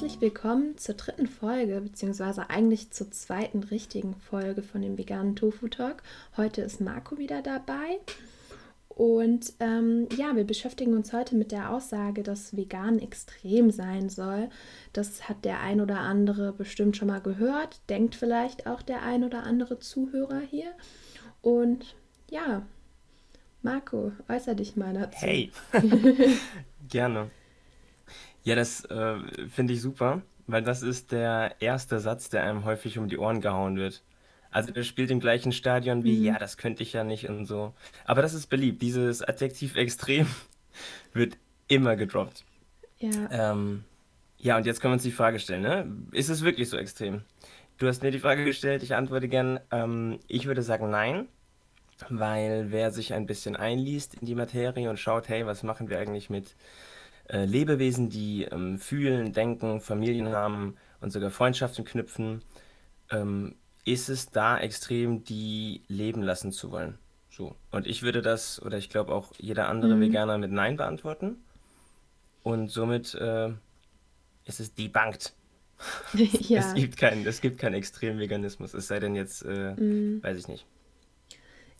herzlich willkommen zur dritten Folge, beziehungsweise eigentlich zur zweiten richtigen Folge von dem veganen Tofu Talk. Heute ist Marco wieder dabei. Und ähm, ja, wir beschäftigen uns heute mit der Aussage, dass vegan extrem sein soll. Das hat der ein oder andere bestimmt schon mal gehört, denkt vielleicht auch der ein oder andere Zuhörer hier. Und ja, Marco, äußer dich mal dazu. Hey, gerne. Ja, das äh, finde ich super, weil das ist der erste Satz, der einem häufig um die Ohren gehauen wird. Also der spielt im gleichen Stadion wie, ja, Mhm. das könnte ich ja nicht und so. Aber das ist beliebt. Dieses Adjektiv extrem wird immer gedroppt. Ja, Ähm, ja, und jetzt können wir uns die Frage stellen, ne? Ist es wirklich so extrem? Du hast mir die Frage gestellt, ich antworte gern. Ähm, ich würde sagen nein, weil wer sich ein bisschen einliest in die Materie und schaut, hey, was machen wir eigentlich mit äh, Lebewesen, die ähm, fühlen, denken, Familien haben und sogar Freundschaften knüpfen, ähm, ist es da extrem, die leben lassen zu wollen. So. Und ich würde das, oder ich glaube auch jeder andere mhm. Veganer mit Nein beantworten. Und somit äh, ist es debunked. Es Ja, gibt keinen, es gibt keinen extremen Veganismus, es sei denn jetzt, äh, mm. weiß ich nicht.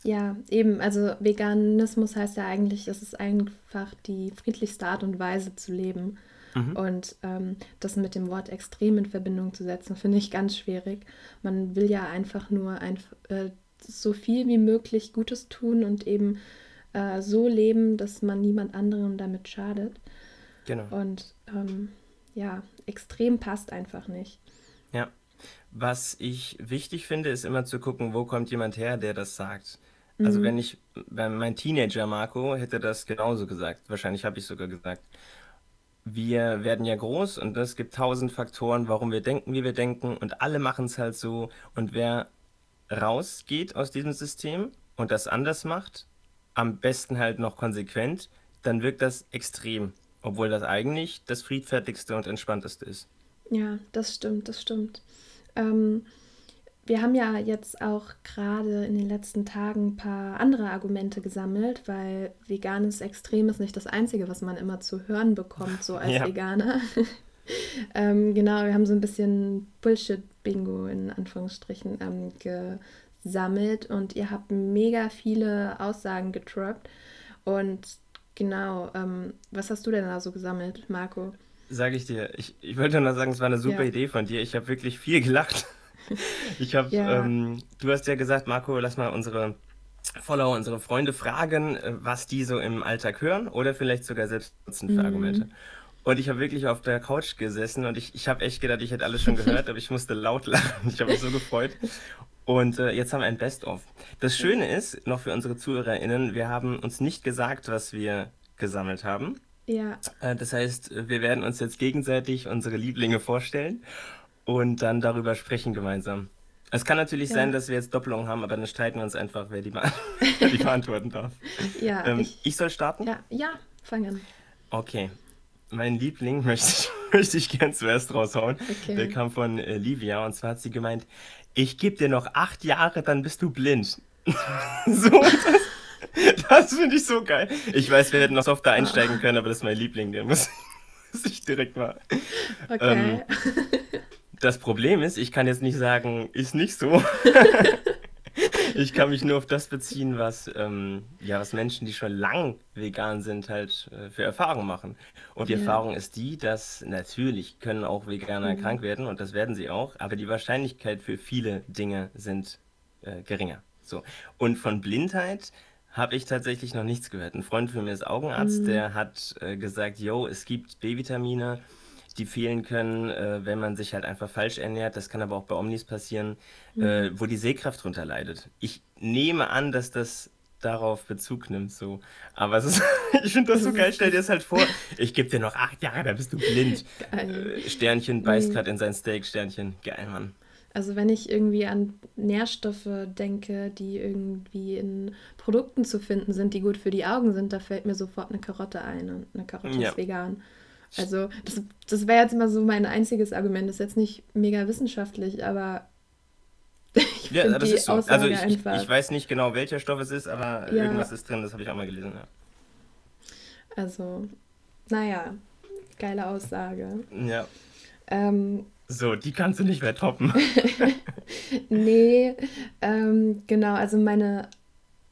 Ja, eben. Also Veganismus heißt ja eigentlich, es ist einfach die friedlichste Art und Weise zu leben. Mhm. Und ähm, das mit dem Wort extrem in Verbindung zu setzen, finde ich ganz schwierig. Man will ja einfach nur einf äh, so viel wie möglich Gutes tun und eben äh, so leben, dass man niemand anderem damit schadet. Genau. Und ähm, ja, extrem passt einfach nicht. Ja. Was ich wichtig finde, ist immer zu gucken, wo kommt jemand her, der das sagt. Also wenn Mhm. ich, bei mein Teenager Marco hätte das genauso gesagt. Wahrscheinlich habe ich sogar gesagt. Wir werden ja groß und es gibt tausend Faktoren, warum wir denken, wie wir denken und alle machen es halt so. Und wer rausgeht aus diesem System und das anders macht, am besten halt noch konsequent, dann wirkt das extrem, obwohl das eigentlich das friedfertigste und entspannteste ist. Ja, das stimmt, das stimmt. Ähm, Wir haben ja jetzt auch gerade in den letzten Tagen ein paar andere Argumente gesammelt, weil veganes Extrem ist nicht das Einzige, was man immer zu hören bekommt, so als Ja. Veganer. Ähm, genau, wir haben so ein bisschen Bullshit-Bingo in Anführungsstrichen ähm, gesammelt und ihr habt mega viele Aussagen getroppt. Und genau, ähm, was hast du denn da so gesammelt, Marco? Sage ich dir, ich, ich wollte nur sagen, es war eine super Ja, Idee von dir. Ich habe wirklich viel gelacht. Ich habe, ja, ähm, du hast ja gesagt, Marco, lass mal unsere Follower, unsere Freunde fragen, äh, was die so im Alltag hören oder vielleicht sogar selbst nutzen für Argumente. mm, Und ich habe wirklich auf der Couch gesessen und ich, ich habe echt gedacht, ich hätte alles schon gehört, aber ich musste laut lachen. Ich habe mich so gefreut. Und äh, jetzt haben wir ein Best-of. Das Schöne ist, noch für unsere ZuhörerInnen, wir haben uns nicht gesagt, was wir gesammelt haben. ja, Äh, Das heißt, wir werden uns jetzt gegenseitig unsere Lieblinge vorstellen und dann darüber sprechen gemeinsam. Es kann natürlich sein, ja, dass wir jetzt Doppelungen haben, aber dann streiten wir uns einfach, wer die, be wer die beantworten darf. ja, Ähm, ich, ich soll starten? ja, ja, fang an. Okay. Mein Liebling möchte ich, möchte ich gern zuerst raushauen. Der Okay. kam von äh, Livia und zwar hat sie gemeint, ich gebe dir noch acht Jahre, dann bist du blind. So, das, das finde ich so geil. Ich weiß, wir hätten noch softer einsteigen Ah, können, aber das ist mein Liebling, der muss, muss ich direkt mal. Ähm, okay. Das Problem ist, ich kann jetzt nicht sagen, ist nicht so. Ich kann mich nur auf das beziehen, was, ähm, ja, was Menschen, die schon lang vegan sind, halt äh, für Erfahrungen machen. Und die Ja. Erfahrung ist die, dass natürlich können auch Veganer Mhm. krank werden und das werden sie auch, aber die Wahrscheinlichkeit für viele Dinge sind äh, geringer. So. Und von Blindheit habe ich tatsächlich noch nichts gehört. Ein Freund von mir ist Augenarzt, Mhm. der hat äh, gesagt, yo, es gibt B-Vitamine, die fehlen können, äh, wenn man sich halt einfach falsch ernährt. Das kann aber auch bei Omnis passieren, äh, Mhm. wo die Sehkraft drunter leidet. Ich nehme an, dass das darauf Bezug nimmt, so. Aber es ist, ich finde das so geil. Stell dir das halt vor, ich gebe dir noch acht Jahre, da bist du blind. Äh, Sternchen beißt Nee. gerade in sein Steak, Sternchen. Geil, Mann. Also wenn ich irgendwie an Nährstoffe denke, die irgendwie in Produkten zu finden sind, die gut für die Augen sind, da fällt mir sofort eine Karotte ein und eine Karotte Ja. ist vegan. Also das, das wäre jetzt immer so mein einziges Argument. Das ist jetzt nicht mega wissenschaftlich, aber ich Ja, finde das ist die so. Also Aussage ich, ich, einfach, ich weiß nicht genau, welcher Stoff es ist, aber irgendwas ja, ist drin, das habe ich auch mal gelesen, ja. also, naja, geile Aussage. Ja, Ähm, so, die kannst du nicht mehr toppen. nee, ähm, genau, also meine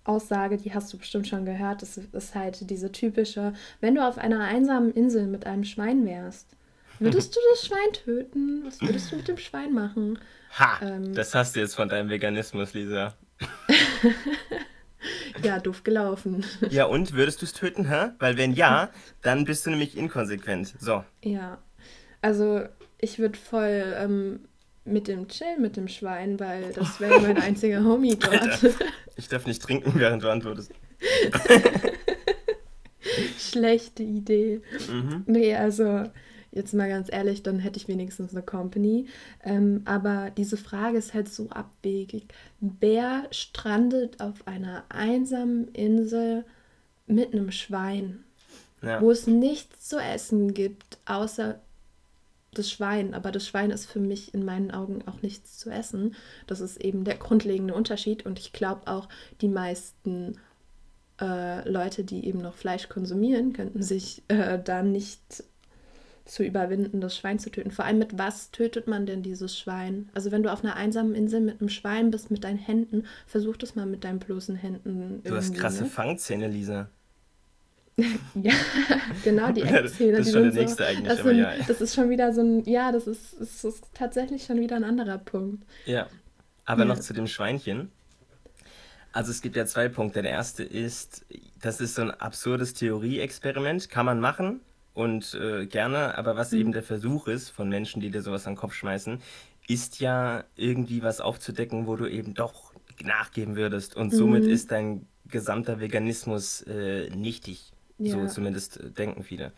Aussage, die hast du bestimmt schon gehört, das ist halt diese typische, wenn du auf einer einsamen Insel mit einem Schwein wärst, würdest du das Schwein töten? Was würdest du mit dem Schwein machen? Ha, ähm, das hast du jetzt von deinem Veganismus, Lisa. ja, doof gelaufen. Ja, und würdest du es töten, hä? Weil wenn ja, dann bist du nämlich inkonsequent. So. Ja, also ich würde voll ähm, mit dem Chill mit dem Schwein, weil das wäre mein einziger Homie dort. Alter, ich darf nicht trinken, während du antwortest. Schlechte Idee. Mhm. Nee, also jetzt mal ganz ehrlich, dann hätte ich wenigstens eine Company. Ähm, aber diese Frage ist halt so abwegig. Wer strandet auf einer einsamen Insel mit einem Schwein, ja. wo es nichts zu essen gibt, außer das Schwein, aber das Schwein ist für mich in meinen Augen auch nichts zu essen. Das ist eben der grundlegende Unterschied und ich glaube auch, die meisten äh, Leute, die eben noch Fleisch konsumieren, könnten sich äh, da nicht zu überwinden, das Schwein zu töten. Vor allem mit was tötet man denn dieses Schwein? Also wenn du auf einer einsamen Insel mit einem Schwein bist, mit deinen Händen, versuch das mal mit deinen bloßen Händen. Du hast krasse ne? Fangzähne, Lisa. ja, genau, die Eckzähne. das ist schon der nächste so, eigentlich, das, sind, ja. das ist schon wieder so ein, ja, das ist, das ist tatsächlich schon wieder ein anderer Punkt. Ja, aber ja. noch zu dem Schweinchen. Also es gibt ja zwei Punkte. Der erste ist, das ist so ein absurdes Theorieexperiment, kann man machen und äh, gerne, aber was mhm. eben der Versuch ist von Menschen, die dir sowas an den Kopf schmeißen, ist ja irgendwie was aufzudecken, wo du eben doch nachgeben würdest und mhm. somit ist dein gesamter Veganismus äh, nichtig. Ja. So zumindest äh, denken viele.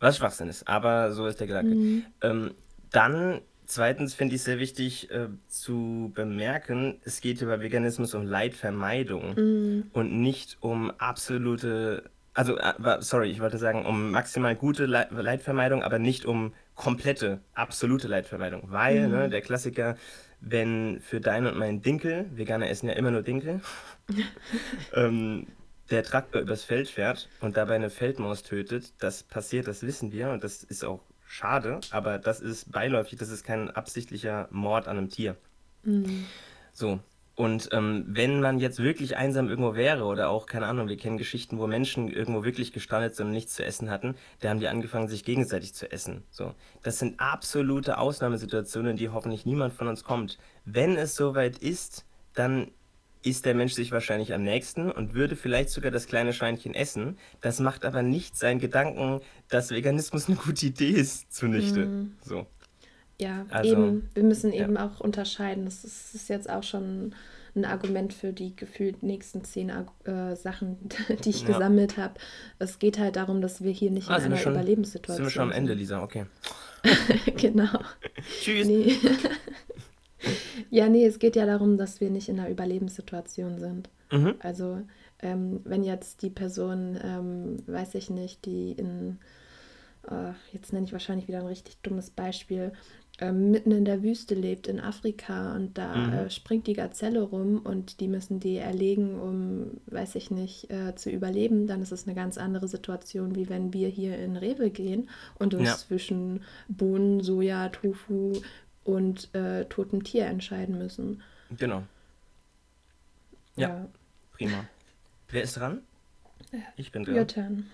Was Schwachsinn ist, aber so ist der Gedanke. Mhm. Ähm, dann, zweitens finde ich sehr wichtig äh, zu bemerken, es geht über Veganismus um Leidvermeidung mhm. und nicht um absolute, also, äh, sorry, ich wollte sagen, um maximal gute Le Leidvermeidung, aber nicht um komplette, absolute Leidvermeidung. Weil, mhm. ne, der Klassiker, wenn für dein und mein Dinkel, Veganer essen ja immer nur Dinkel, ähm, der Traktor übers Feld fährt und dabei eine Feldmaus tötet, das passiert, das wissen wir und das ist auch schade, aber das ist beiläufig, das ist kein absichtlicher Mord an einem Tier. Mhm. So. Und ähm, wenn man jetzt wirklich einsam irgendwo wäre oder auch, keine Ahnung, wir kennen Geschichten, wo Menschen irgendwo wirklich gestrandet sind und nichts zu essen hatten, da haben die angefangen, sich gegenseitig zu essen. So. Das sind absolute Ausnahmesituationen, in die hoffentlich niemand von uns kommt. Wenn es soweit ist, dann ist der Mensch sich wahrscheinlich am nächsten und würde vielleicht sogar das kleine Schweinchen essen. Das macht aber nicht seinen Gedanken, dass Veganismus eine gute Idee ist, zunichte. Mhm. So. Ja, also, eben. Wir müssen eben ja. auch unterscheiden. Das ist, das ist, jetzt auch schon ein Argument für die gefühlt nächsten zehn äh, Sachen, die ich ja. gesammelt habe. Es geht halt darum, dass wir hier nicht ah, in einer schon, Überlebenssituation sind. Sind wir schon am Ende, Lisa? Okay. genau. Tschüss. Nee. ja, nee, es geht ja darum, dass wir nicht in einer Überlebenssituation sind. Mhm. Also, ähm, wenn jetzt die Person, ähm, weiß ich nicht, die in, äh, jetzt nenne ich wahrscheinlich wieder ein richtig dummes Beispiel, äh, mitten in der Wüste lebt in Afrika und da mhm. äh, springt die Gazelle rum und die müssen die erlegen, um, weiß ich nicht, äh, zu überleben, dann ist es eine ganz andere Situation, wie wenn wir hier in Rewe gehen und uns ja. zwischen Bohnen, Soja, Tofu, und äh, totem Tier entscheiden müssen. Genau. Ja, ja. prima. Wer ist dran? Ich bin dran. Your turn.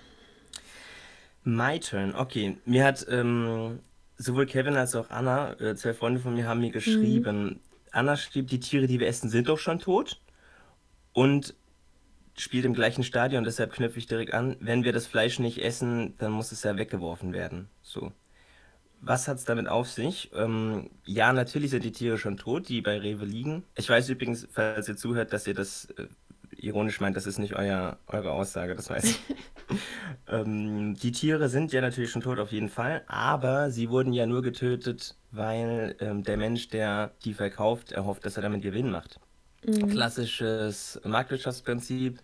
My turn, okay. Mir hat ähm, sowohl Kevin als auch Anna, äh, zwei Freunde von mir, haben mir geschrieben. Mhm. Anna schrieb, die Tiere, die wir essen, sind doch schon tot. Und spielt im gleichen Stadion, deshalb knüpfe ich direkt an, wenn wir das Fleisch nicht essen, dann muss es ja weggeworfen werden. So. Was hat es damit auf sich? Ähm, ja, natürlich sind die Tiere schon tot, die bei Rewe liegen. Ich weiß übrigens, falls ihr zuhört, dass ihr das äh, ironisch meint, das ist nicht euer, eure Aussage, das weiß ich. ähm, die Tiere sind ja natürlich schon tot auf jeden Fall, aber sie wurden ja nur getötet, weil ähm, der Mensch, der die verkauft, erhofft, dass er damit Gewinn macht. Mhm. Klassisches Marktwirtschaftsprinzip.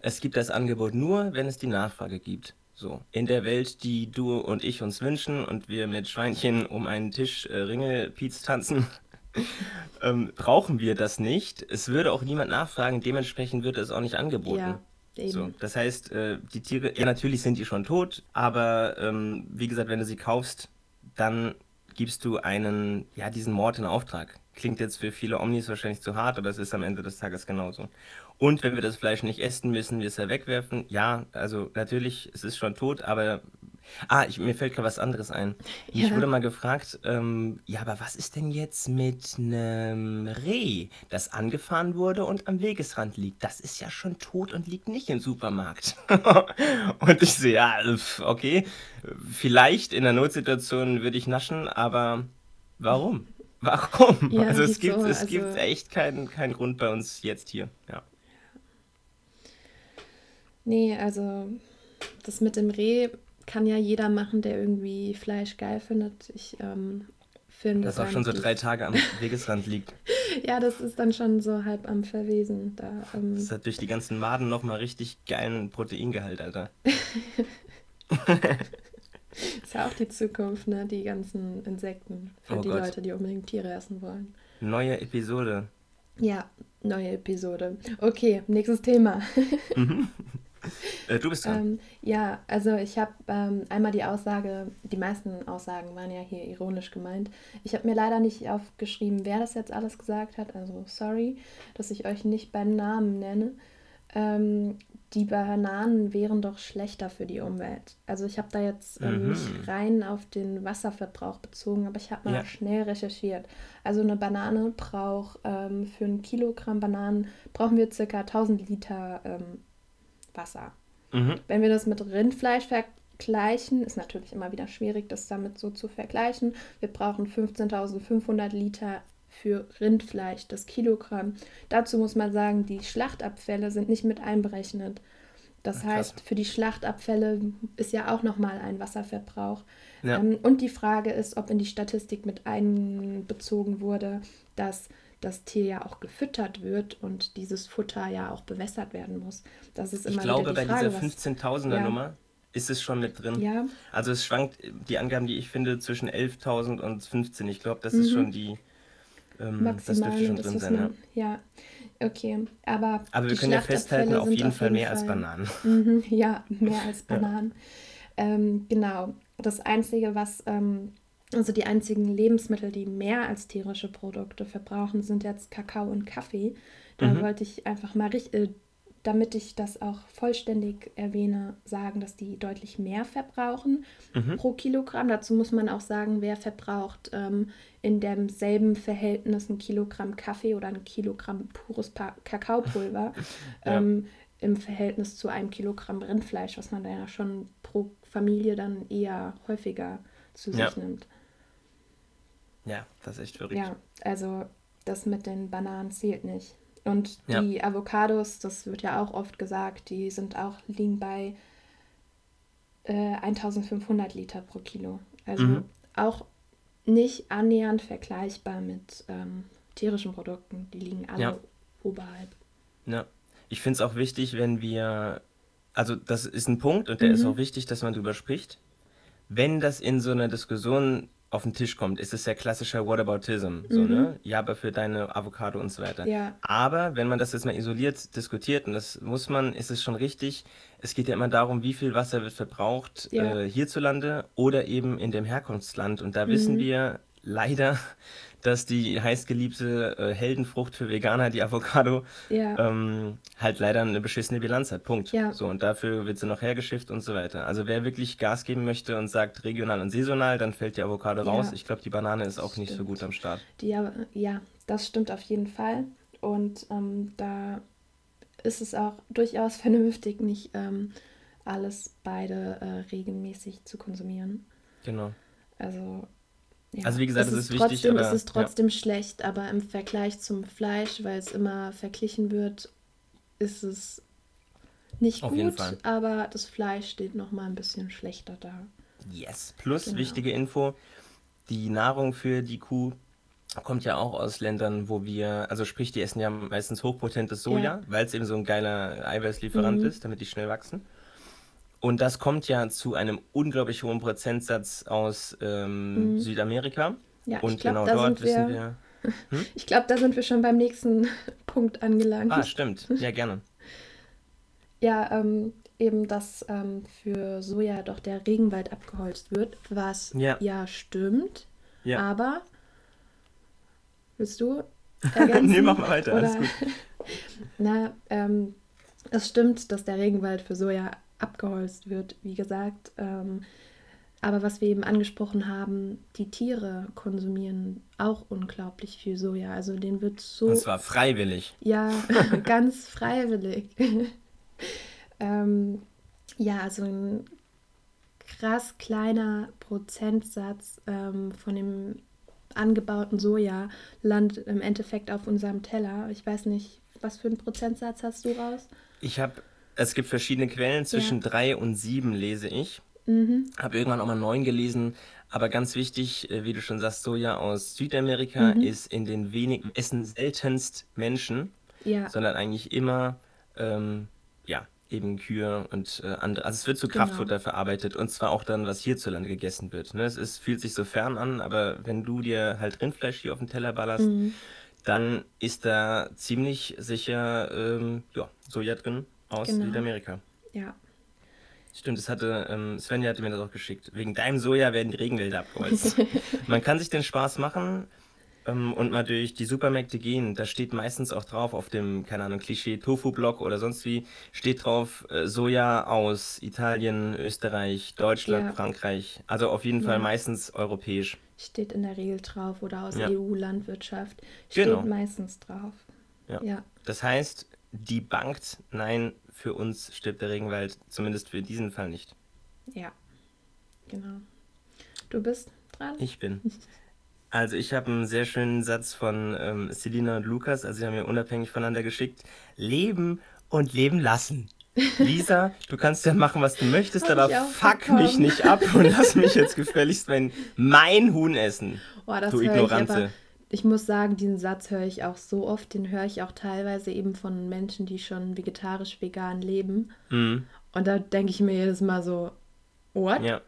Es gibt das Angebot nur, wenn es die Nachfrage gibt. So, in der Welt, die du und ich uns wünschen und wir mit Schweinchen um einen Tisch äh, Ringelpiez tanzen, ähm, brauchen wir das nicht. Es würde auch niemand nachfragen, dementsprechend wird es auch nicht angeboten. Ja, eben. So, das heißt, äh, die Tiere, ja, natürlich sind die schon tot, aber ähm, wie gesagt, wenn du sie kaufst, dann gibst du einen, ja, diesen Mord in Auftrag. Klingt jetzt für viele Omnis wahrscheinlich zu hart, aber es ist am Ende des Tages genauso. Und wenn wir das Fleisch nicht essen, müssen wir es ja wegwerfen. Ja, also natürlich, es ist schon tot, aber Ah, ich, mir fällt gerade was anderes ein. Ich wurde mal gefragt, ähm, ja, aber was ist denn jetzt mit einem Reh, das angefahren wurde und am Wegesrand liegt? Das ist ja schon tot und liegt nicht im Supermarkt. Und ich so, ja, okay, vielleicht in der Notsituation würde ich naschen, aber warum? Warum? Ja, Also es gibt, wieso? es gibt Also, echt keinen, keinen Grund bei uns jetzt hier. Ja. Nee, also das mit dem Reh kann ja jeder machen, der irgendwie Fleisch geil findet. Ich ähm, finde Das auch schon so drei Tage am Wegesrand liegt. ja, das ist dann schon so halb am Verwesen. Da, Das ähm, hat durch die ganzen Maden nochmal richtig geilen Proteingehalt, Alter. ist ja auch die Zukunft, ne? Die ganzen Insekten für Oh die Gott. Leute, die unbedingt Tiere essen wollen. Neue Episode. Ja, neue Episode. Okay, nächstes Thema. Äh, du bist dran. Ähm, ja, also ich habe ähm, einmal die Aussage, die meisten Aussagen waren ja hier ironisch gemeint. Ich habe mir leider nicht aufgeschrieben, wer das jetzt alles gesagt hat. Also sorry, dass ich euch nicht beim Namen nenne. Ähm, die Bananen wären doch schlechter für die Umwelt. Also ich habe da jetzt ähm, Mhm. nicht rein auf den Wasserverbrauch bezogen, aber ich habe mal Ja. schnell recherchiert. Also eine Banane braucht ähm, für ein Kilogramm Bananen brauchen wir circa 1000 Liter ähm, Wasser. Mhm. Wenn wir das mit Rindfleisch vergleichen, ist natürlich immer wieder schwierig, das damit so zu vergleichen. Wir brauchen 15.500 Liter für Rindfleisch, das Kilogramm. Dazu muss man sagen, die Schlachtabfälle sind nicht mit einberechnet. Das Ach, heißt, für die Schlachtabfälle ist ja auch nochmal ein Wasserverbrauch. Ja. Ähm, und die Frage ist, ob in die Statistik mit einbezogen wurde, dass das Tier ja auch gefüttert wird und dieses Futter ja auch bewässert werden muss. Das ist Ich immer glaube, wieder bei die Frage, dieser was 15.000er ja, Nummer ist es schon mit drin. ja, Also es schwankt, die Angaben, die ich finde, zwischen 11.000 und 15. Ich glaube, das ist schon mhm, die, ähm, das maximal dürfte schon das, drin sein, ja. man, ja, okay, aber Aber wir können ja festhalten, auf jeden auf Fall jeden mehr als Fall, Bananen. mhm, ja, mehr als Ja. Bananen. Ähm, genau, das Einzige, was, ähm, also die einzigen Lebensmittel, die mehr als tierische Produkte verbrauchen, sind jetzt Kakao und Kaffee. Da Mhm. wollte ich einfach mal äh, damit ich das auch vollständig erwähne, sagen, dass die deutlich mehr verbrauchen Mhm. pro Kilogramm. Dazu muss man auch sagen, wer verbraucht ähm, in demselben Verhältnis ein Kilogramm Kaffee oder ein Kilogramm pures pa Kakaopulver Ja. ähm, im Verhältnis zu einem Kilogramm Rindfleisch, was man da ja schon pro Familie dann eher häufiger zu Ja. sich nimmt. Ja, das ist echt verrückt. Ja, also das mit den Bananen zählt nicht. Und Ja. die Avocados, das wird ja auch oft gesagt, die sind auch, liegen bei äh, 1500 Liter pro Kilo. Also Mhm. auch nicht annähernd vergleichbar mit ähm, tierischen Produkten. Die liegen alle Ja. oberhalb. Ja. Ich finde es auch wichtig, wenn wir, also das ist ein Punkt und der ist auch Mhm. wichtig, dass man drüber spricht. Wenn das in so einer Diskussion auf den Tisch kommt, ist es ja klassischer Whataboutism, so, Mhm. ne? Ja, aber für deine Avocado und so weiter. Ja, Aber wenn man das jetzt mal isoliert diskutiert, und das muss man, ist es schon richtig, es geht ja immer darum, wie viel Wasser wird verbraucht ja. äh, hierzulande oder eben in dem Herkunftsland. Und da wissen Mhm. wir leider, dass die heißgeliebte äh, Heldenfrucht für Veganer, die Avocado, Ja, ähm, halt leider eine beschissene Bilanz hat. Punkt. ja, So, und dafür wird sie noch hergeschifft und so weiter. Also wer wirklich Gas geben möchte und sagt regional und saisonal, dann fällt die Avocado raus. ja, Ich glaube, die Banane ist auch das nicht so gut stimmt. am Start. Die, ja, ja, das stimmt auf jeden Fall. Und ähm, da ist es auch durchaus vernünftig, nicht ähm, alles beide äh, regelmäßig zu konsumieren. Genau. Also Also ja, wie gesagt, es es ist ist wichtig, trotzdem, es aber ist ja, trotzdem schlecht, aber im Vergleich zum Fleisch, weil es immer verglichen wird, ist es nicht auf gut, aber das Fleisch steht noch mal ein bisschen schlechter da. Yes. Plus, Genau. wichtige Info, die Nahrung für die Kuh kommt ja auch aus Ländern, wo wir, also sprich, die essen ja meistens hochpotentes Ja. Soja, weil es eben so ein geiler Eiweißlieferant Mhm. ist, damit die schnell wachsen. Und das kommt ja zu einem unglaublich hohen Prozentsatz aus ähm, Mhm. Südamerika. Ja, Und glaube, genau dort sind wissen wir, wir. Hm? ich glaube, da sind wir schon beim nächsten Punkt Ah, angelangt. stimmt. Ja, gerne. Ja, ähm, eben, dass ähm, für Soja doch der Regenwald abgeholzt wird, was Ja, ja stimmt. Ja. Aber willst du nee, mach mal weiter, alles Oder- gut. Na, ähm, es stimmt, dass der Regenwald für Soja abgeholzt wird, wie gesagt. Ähm, aber was wir eben angesprochen haben, die Tiere konsumieren auch unglaublich viel Soja. Also denen wird so Und zwar freiwillig. ja, ganz freiwillig. ähm, ja, also ein krass kleiner Prozentsatz ähm, von dem angebauten Soja landet im Endeffekt auf unserem Teller. Ich weiß nicht, was für einen Prozentsatz hast du raus? Ich habe, es gibt verschiedene Quellen, zwischen drei und sieben lese ich. Mhm. Habe irgendwann auch mal neun gelesen. Aber ganz wichtig, äh, wie du schon sagst, Soja aus Südamerika Mhm. ist in den wenigen, essen seltenst Menschen, Ja, sondern eigentlich immer, ähm, ja, eben Kühe und äh, andere. Also es wird zu Genau. Kraftfutter verarbeitet und zwar auch dann, was hierzulande gegessen wird. Ne? Es ist, fühlt sich so fern an, aber wenn du dir halt Rindfleisch hier auf den Teller ballerst, Mhm. dann ist da ziemlich sicher ähm, ja, Soja drin aus Genau. Südamerika. ja. Stimmt, das hatte, ähm, Svenja hatte mir das auch geschickt. Wegen deinem Soja werden die Regenwälder abgeholzt. Man kann sich den Spaß machen ähm, und mal durch die Supermärkte gehen. Da steht meistens auch drauf auf dem, keine Ahnung, Klischee Tofu-Block oder sonst wie, steht drauf äh, Soja aus Italien, Österreich, Deutschland, Ja. Frankreich. Also auf jeden Fall Ja. meistens europäisch. Steht in der Regel drauf oder aus Ja. EU-Landwirtschaft. Steht Genau. meistens drauf. Ja. Das heißt, die bankt, nein, für uns stirbt der Regenwald, zumindest für diesen Fall nicht. Ja, genau. Du bist dran? Ich bin. Also ich habe einen sehr schönen Satz von ähm, Selina und Lukas, also sie haben mir unabhängig voneinander geschickt. Leben und leben lassen. Lisa, du kannst ja machen, was du möchtest, Hab aber fuck mich bekommen. nicht ab und lass mich jetzt gefälligst mein, mein Huhn essen. Boah, das du Ignorante. Ich muss sagen, diesen Satz höre ich auch so oft. Den höre ich auch teilweise eben von Menschen, die schon vegetarisch, vegan leben. Mhm. Und da denke ich mir jedes Mal so, what? Ja.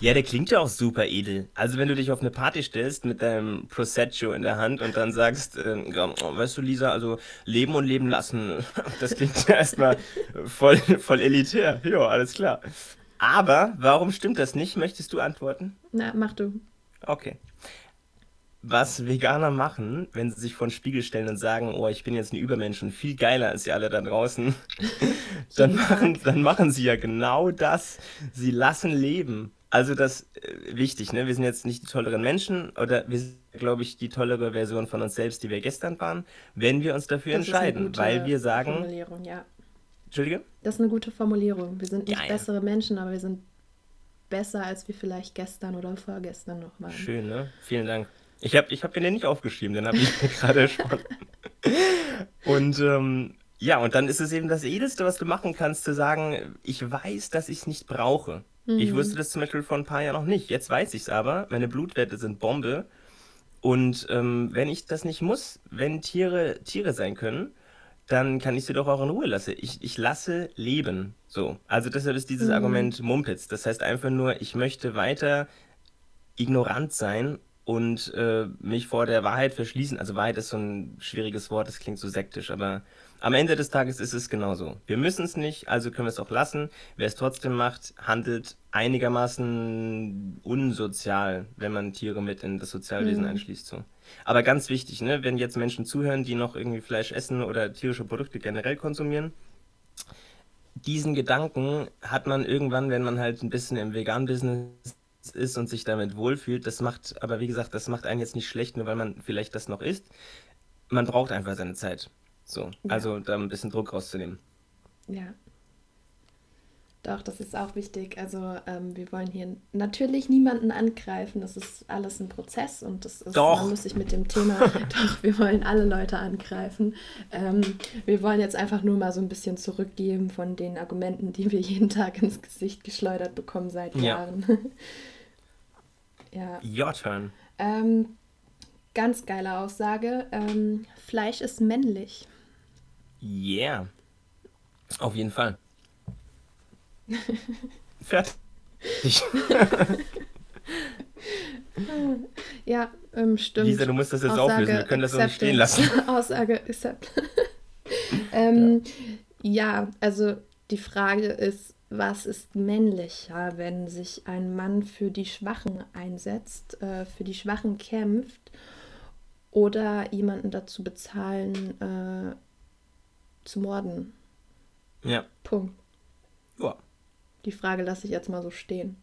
Ja, der klingt ja auch super edel. Also wenn du dich auf eine Party stellst mit deinem Prosecco in der Hand und dann sagst, ja, weißt du, Lisa, also leben und leben lassen, das klingt ja erstmal voll, voll elitär. Ja, alles klar. Aber warum stimmt das nicht? Möchtest du antworten? Na, mach du. Okay. Was Veganer machen, wenn sie sich vor den Spiegel stellen und sagen, oh, ich bin jetzt ein Übermensch und viel geiler als ihr alle da draußen, dann machen, dann machen sie ja genau das. Sie lassen leben. Also das äh, wichtig, ne? Wir sind jetzt nicht die tolleren Menschen oder wir sind, glaube ich, die tollere Version von uns selbst, die wir gestern waren, wenn wir uns dafür Das ist eine entscheiden, gute weil wir sagen, Formulierung, ja. Entschuldige? Das ist eine gute Formulierung. Wir sind nicht Geil. bessere Menschen, aber wir sind besser, als wir vielleicht gestern oder vorgestern noch waren. Schön, ne? Vielen Dank. Ich habe ich hab den nicht aufgeschrieben, den habe ich mir gerade ersponnen. Und ähm, ja, und dann ist es eben das Edelste, was du machen kannst, zu sagen, ich weiß, dass ich es nicht brauche. Ich Mhm. wusste das zum Beispiel vor ein paar Jahren noch nicht. Jetzt weiß ich es aber. Meine Blutwerte sind Bombe. Und ähm, wenn ich das nicht muss, wenn Tiere Tiere sein können, dann kann ich sie doch auch in Ruhe lassen. Ich, ich lasse leben. So. Also deshalb ist dieses Mhm. Argument Mumpitz. Das heißt einfach nur, ich möchte weiter ignorant sein und äh, mich vor der Wahrheit verschließen. Also Wahrheit ist so ein schwieriges Wort, das klingt so sektisch, aber am Ende des Tages ist es genauso. Wir müssen es nicht, also können wir es auch lassen. Wer es trotzdem macht, handelt einigermaßen unsozial, wenn man Tiere mit in das Sozialwesen Mhm. einschließt. So. Aber ganz wichtig, ne, wenn jetzt Menschen zuhören, die noch irgendwie Fleisch essen oder tierische Produkte generell konsumieren, diesen Gedanken hat man irgendwann, wenn man halt ein bisschen im Vegan-Business ist und sich damit wohlfühlt. Das macht, aber wie gesagt, das macht einen jetzt nicht schlecht, nur weil man vielleicht das noch isst. Man braucht einfach seine Zeit. So, Ja. also da ein bisschen Druck rauszunehmen. Ja. Doch, das ist auch wichtig. Also ähm, wir wollen hier natürlich niemanden angreifen. Das ist alles ein Prozess und das ist, Doch. man muss sich mit dem Thema, doch, wir wollen alle Leute angreifen. Ähm, wir wollen jetzt einfach nur mal so ein bisschen zurückgeben von den Argumenten, die wir jeden Tag ins Gesicht geschleudert bekommen seit Ja. Jahren. ja. Your turn. Ähm, ganz geile Aussage. Ähm, Fleisch ist männlich. Yeah. Auf jeden Fall. Fertig. Ja, ähm, stimmt. Lisa, du musst das jetzt Aussage auflösen. Wir können das so nicht stehen accepted. lassen. Aussage accept. ähm, ja. also die Frage ist, was ist männlicher, wenn sich ein Mann für die Schwachen einsetzt, äh, für die Schwachen kämpft oder jemanden dazu bezahlen, äh, zu morden? Ja. Punkt. Ja. Die Frage lasse ich jetzt mal so stehen.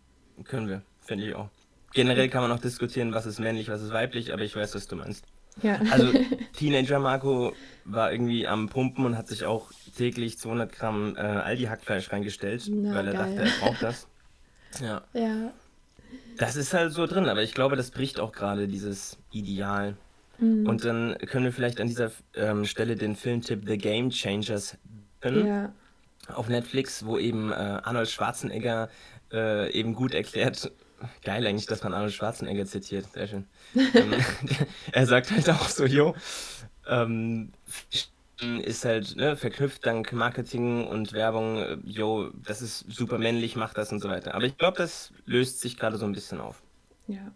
Können wir, finde ich auch. Generell kann man auch diskutieren, was ist männlich, was ist weiblich, aber ich weiß, was du meinst. Ja. Also Teenager Marco war irgendwie am Pumpen und hat sich auch täglich 200 Gramm äh, Aldi-Hackfleisch reingestellt, Na, weil er geil. dachte, er braucht das. Ja. Ja. Das ist halt so drin, aber ich glaube, das bricht auch gerade dieses Ideal. Mhm. Und dann können wir vielleicht an dieser ähm, Stelle den Filmtipp The Game Changers ja. auf Netflix, wo eben äh, Arnold Schwarzenegger äh, eben gut erklärt, Geil eigentlich, dass man Arnold Schwarzenegger zitiert. Sehr schön. Ähm, er sagt halt auch so, jo, ähm, ist halt ne, verknüpft dank Marketing und Werbung, äh, jo, das ist super männlich, macht das und so weiter. Aber ich glaube, das löst sich gerade so ein bisschen auf. Ja.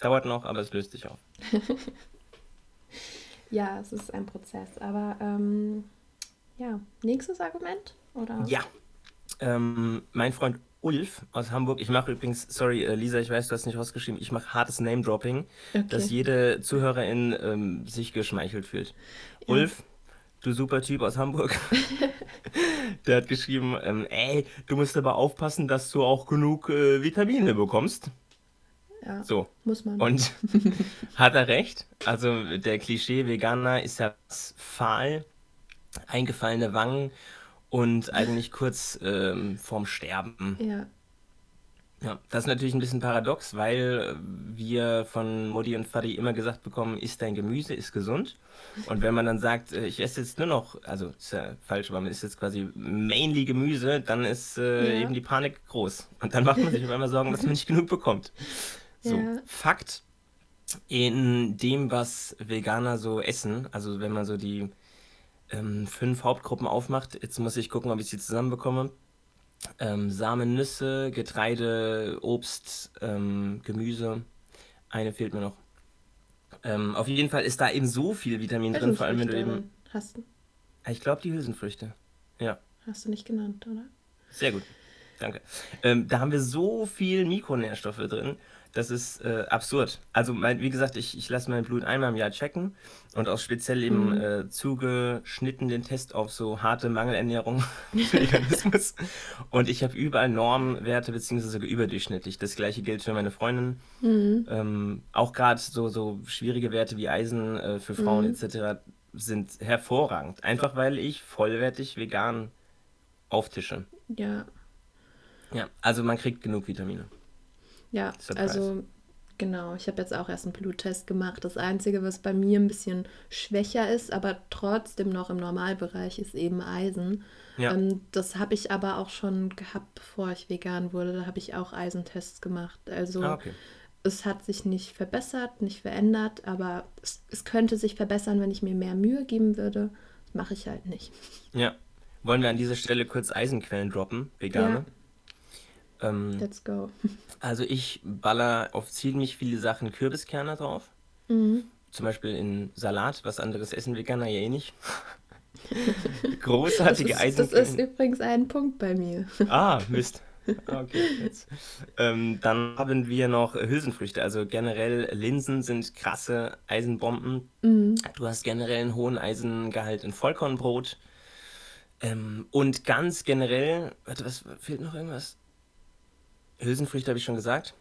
Dauert noch, aber es löst sich auf. ja, es ist ein Prozess. Aber ähm, ja, nächstes Argument? Oder? Ja. Ähm, mein Freund Ulf aus Hamburg. Ich mache übrigens, sorry, äh, Lisa, ich weiß, du hast nicht rausgeschrieben, ich mache hartes Name-Dropping, okay. dass jede Zuhörerin ähm, sich geschmeichelt fühlt. Ja. Ulf, du super Typ aus Hamburg, der hat geschrieben, ähm, ey, du musst aber aufpassen, dass du auch genug äh, Vitamine bekommst. Ja, so. muss man. Und hat er recht? Also der Klischee-Veganer ist ja fahl, eingefallene Wangen und eigentlich kurz ähm, vorm Sterben. Ja. Ja, das ist natürlich ein bisschen paradox, weil wir von Modi und Fadi immer gesagt bekommen, isst dein Gemüse, ist gesund. Und wenn man dann sagt, äh, ich esse jetzt nur noch, also ist ja falsch, aber man isst jetzt quasi mainly Gemüse, dann ist äh, ja. eben die Panik groß. Und dann macht man sich auf einmal Sorgen, dass man nicht genug bekommt. So, ja. Fakt in dem, was Veganer so essen, also wenn man so die ähm, fünf Hauptgruppen aufmacht. Jetzt muss ich gucken, ob ich sie zusammenbekomme. Ähm, Samen, Nüsse, Getreide, Obst, ähm, Gemüse. Eine fehlt mir noch. Ähm, auf jeden Fall ist da eben so viel Vitamin drin, vor allem wenn du eben. Hast du? Ich glaube, die Hülsenfrüchte. Ja. Hast du nicht genannt, oder? Sehr gut. Danke. Ähm, da haben wir so viel Mikronährstoffe drin. Das ist äh, absurd. Also, mein, wie gesagt, ich, ich lasse mein Blut einmal im Jahr checken und auch speziell eben mhm. äh, zugeschnitten den Test auf so harte Mangelernährung, Veganismus. und ich habe überall Normwerte, beziehungsweise sogar überdurchschnittlich. Das gleiche gilt für meine Freundin. Mhm. Ähm, auch gerade so, so schwierige Werte wie Eisen äh, für Frauen mhm. etc. sind hervorragend. Einfach weil ich vollwertig vegan auftische. Ja. Ja, also man kriegt genug Vitamine. Ja, Surprise. also genau. Ich habe jetzt auch erst einen Bluttest gemacht. Das Einzige, was bei mir ein bisschen schwächer ist, aber trotzdem noch im Normalbereich, ist eben Eisen. Ja. Ähm, das habe ich aber auch schon gehabt, bevor ich vegan wurde. Da habe ich auch Eisentests gemacht. Also ah, okay. es hat sich nicht verbessert, nicht verändert, aber es, es könnte sich verbessern, wenn ich mir mehr Mühe geben würde. Das mache ich halt nicht. Ja. Wollen wir an dieser Stelle kurz Eisenquellen droppen, vegane? Ja. Ähm, Let's go. Also ich baller auf ziemlich viele Sachen Kürbiskerne drauf. Mhm. Zum Beispiel in Salat, was anderes essen Veganer ja eh nicht. Großartige Eisen. Das ist übrigens ein Punkt bei mir. Ah, Mist. Okay. Ähm, dann haben wir noch Hülsenfrüchte. Also generell Linsen sind krasse Eisenbomben. Mhm. Du hast generell einen hohen Eisengehalt in Vollkornbrot. Ähm, und ganz generell, warte, was fehlt noch irgendwas? Hülsenfrüchte habe ich schon gesagt.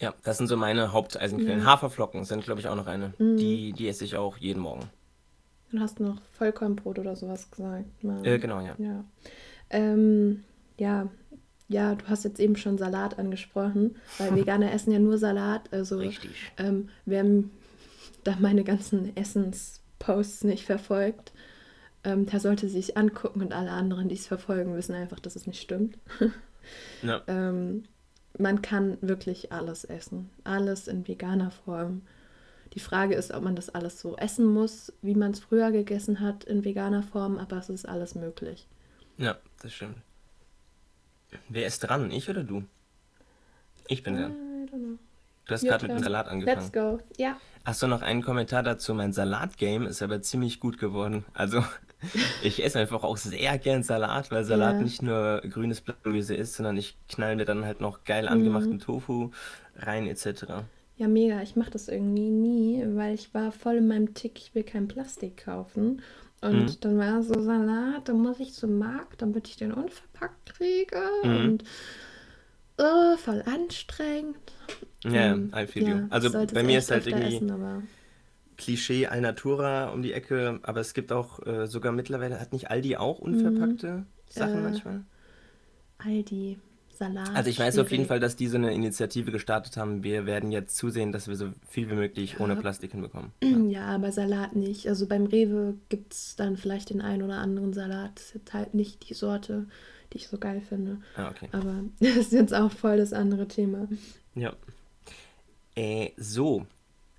Ja, das sind so meine Haupteisenquellen. Ja. Haferflocken sind, glaube ich, auch noch eine. Mhm. Die, die esse ich auch jeden Morgen. Du hast noch Vollkornbrot oder sowas gesagt. Äh, genau, ja. Ja. Ähm, ja. ja, du hast jetzt eben schon Salat angesprochen, weil Veganer essen ja nur Salat. Also, Richtig. Ähm, wer da meine ganzen Essensposts nicht verfolgt, ähm, der sollte sich angucken und alle anderen, die es verfolgen, wissen einfach, dass es nicht stimmt. Ja. Ähm, man kann wirklich alles essen. Alles in veganer Form. Die Frage ist, ob man das alles so essen muss, wie man es früher gegessen hat in veganer Form, aber es ist alles möglich. Ja, das stimmt. Wer ist dran? Ich oder du? Ich bin dran. Du hast gerade mit dem Salat angefangen. Let's go. Ja. Hast du noch einen Kommentar dazu? Mein Salat-Game ist aber ziemlich gut geworden. Also, Ich esse einfach auch sehr gern Salat, weil Salat Ja. nicht nur grünes Blattgemüse ist, sondern ich knall mir dann halt noch geil Mhm. angemachten Tofu rein etc. Ja, mega. Ich mache das irgendwie nie, weil ich war voll in meinem Tick, ich will kein Plastik kaufen. Mhm. Und dann war so Salat, dann muss ich zum Markt, damit ich den unverpackt kriege. Mhm. Und äh, voll anstrengend. Ja, Ähm, I feel you. ja, ich Also sollte bei es mir echt ist halt öfter irgendwie essen, aber Klischee Alnatura um die Ecke, aber es gibt auch äh, sogar mittlerweile, hat nicht Aldi auch mhm. unverpackte Sachen Äh, manchmal? Aldi, Also Salat, ich weiß auf jeden Fall, schwierig. dass die so eine Initiative gestartet haben. Wir werden jetzt zusehen, dass wir so viel wie möglich ohne Ja, Plastik hinbekommen. Ja. ja, aber Salat nicht. Also beim Rewe gibt es dann vielleicht den einen oder anderen Salat. Das ist jetzt halt nicht die Sorte, die ich so geil finde. Ah, okay. Aber das ist jetzt auch voll das andere Thema. Ja. Äh, so,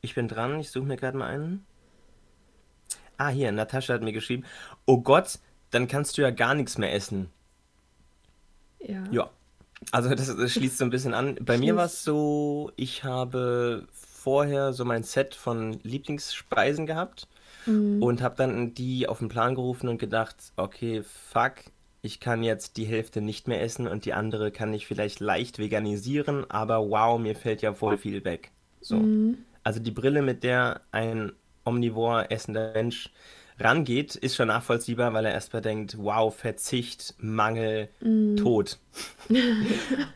ich bin dran. Ich suche mir gerade mal einen. Ah, hier, Natascha hat mir geschrieben. Oh Gott, dann kannst du ja gar nichts mehr essen. Ja, Ja, also das, das schließt so ein bisschen an. Bei mir war es so, ich habe vorher so mein Set von Lieblingsspeisen gehabt Mhm. und habe dann die auf den Plan gerufen und gedacht, okay, fuck, ich kann jetzt die Hälfte nicht mehr essen und die andere kann ich vielleicht leicht veganisieren, aber wow, mir fällt ja voll viel weg. So. Mhm. Also die Brille, mit der ein omnivor essender Mensch rangeht, ist schon nachvollziehbar, weil er erstmal denkt, wow, Verzicht, Mangel, Mhm. Tod.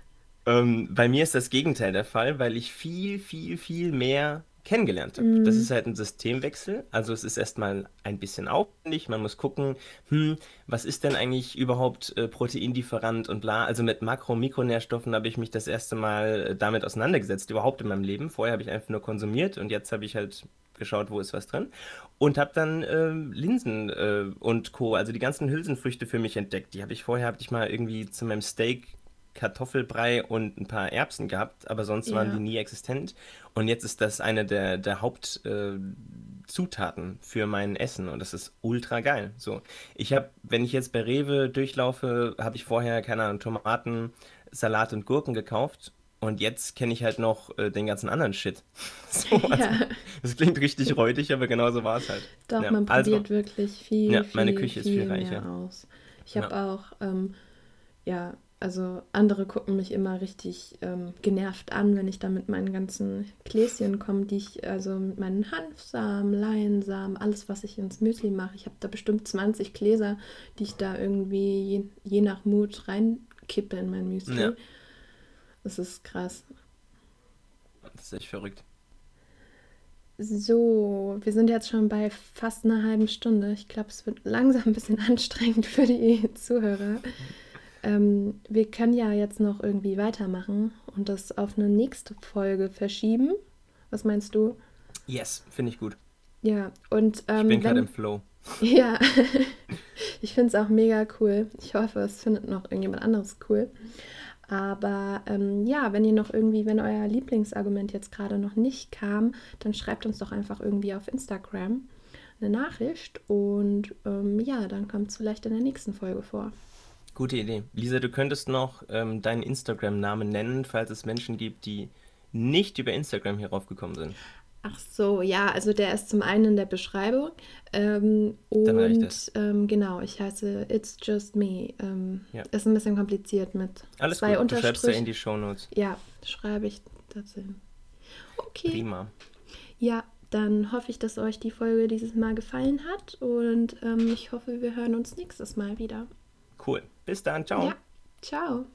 Ähm, bei mir ist das Gegenteil der Fall, weil ich viel, viel, viel mehr kennengelernt habe. Das ist Mhm. halt ein Systemwechsel. Also es ist erstmal ein bisschen aufwendig. Man muss gucken, hm, was ist denn eigentlich überhaupt äh, Proteinlieferant und bla. Also mit Makro- und Mikronährstoffen habe ich mich das erste Mal äh, damit auseinandergesetzt, überhaupt in meinem Leben. Vorher habe ich einfach nur konsumiert und jetzt habe ich halt geschaut, wo ist was drin. Und habe dann ähm, Linsen äh, und Co., also die ganzen Hülsenfrüchte für mich entdeckt. Die habe ich vorher, habe ich mal irgendwie zu meinem Steak Kartoffelbrei und ein paar Erbsen gehabt, aber sonst waren die Ja. nie existent. Und jetzt ist das eine der, der Hauptzutaten äh, für mein Essen und das ist ultra geil. So, ich habe, wenn ich jetzt bei Rewe durchlaufe, habe ich vorher, keine Ahnung, Tomaten, Salat und Gurken gekauft und jetzt kenne ich halt noch äh, den ganzen anderen Shit. So, also, Ja, das klingt richtig räudig, aber genau so war es halt. doch, Ja, man also, probiert wirklich viel, ja, meine viel, Küche ist viel viel reicher. aus. Ich habe Ja. auch, ähm, ja, also andere gucken mich immer richtig ähm, genervt an, wenn ich da mit meinen ganzen Gläschen komme, die ich, also mit meinen Hanfsamen, Leinsamen, alles, was ich ins Müsli mache. Ich habe da bestimmt 20 Gläser, die ich da irgendwie je, je nach Mut reinkippe in mein Ja, Müsli. Das ist krass. das ist echt verrückt. So, wir sind jetzt schon bei fast einer halben Stunde. Ich glaube, es wird langsam ein bisschen anstrengend für die Zuhörer. Ähm, wir können ja jetzt noch irgendwie weitermachen und das auf eine nächste Folge verschieben. Was meinst du? Yes, finde ich gut. Ja, und Ich bin ähm, gerade im Flow. ja, ich finde es auch mega cool. Ich hoffe, es findet noch irgendjemand anderes cool. Aber ähm, ja, wenn ihr noch irgendwie, wenn euer Lieblingsargument jetzt gerade noch nicht kam, dann schreibt uns doch einfach irgendwie auf Instagram eine Nachricht und ähm, ja, dann kommt es vielleicht in der nächsten Folge vor. Gute Idee. Lisa, du könntest noch ähm, deinen Instagram-Namen nennen, falls es Menschen gibt, die nicht über Instagram hier raufgekommen sind. Ach so, ja, also der ist zum einen in der Beschreibung ähm, Dann reicht das. und ähm, genau, ich heiße It's Just Me. Ähm, Ja. ist ein bisschen kompliziert mit Alles zwei gut. Du schreibst ja in die Shownotes. Ja, schreibe ich dazu. Okay, Prima. ja, dann hoffe ich, dass euch die Folge dieses Mal gefallen hat und ähm, ich hoffe, wir hören uns nächstes Mal wieder. Cool. Bis dann. Ciao. Ja, ciao.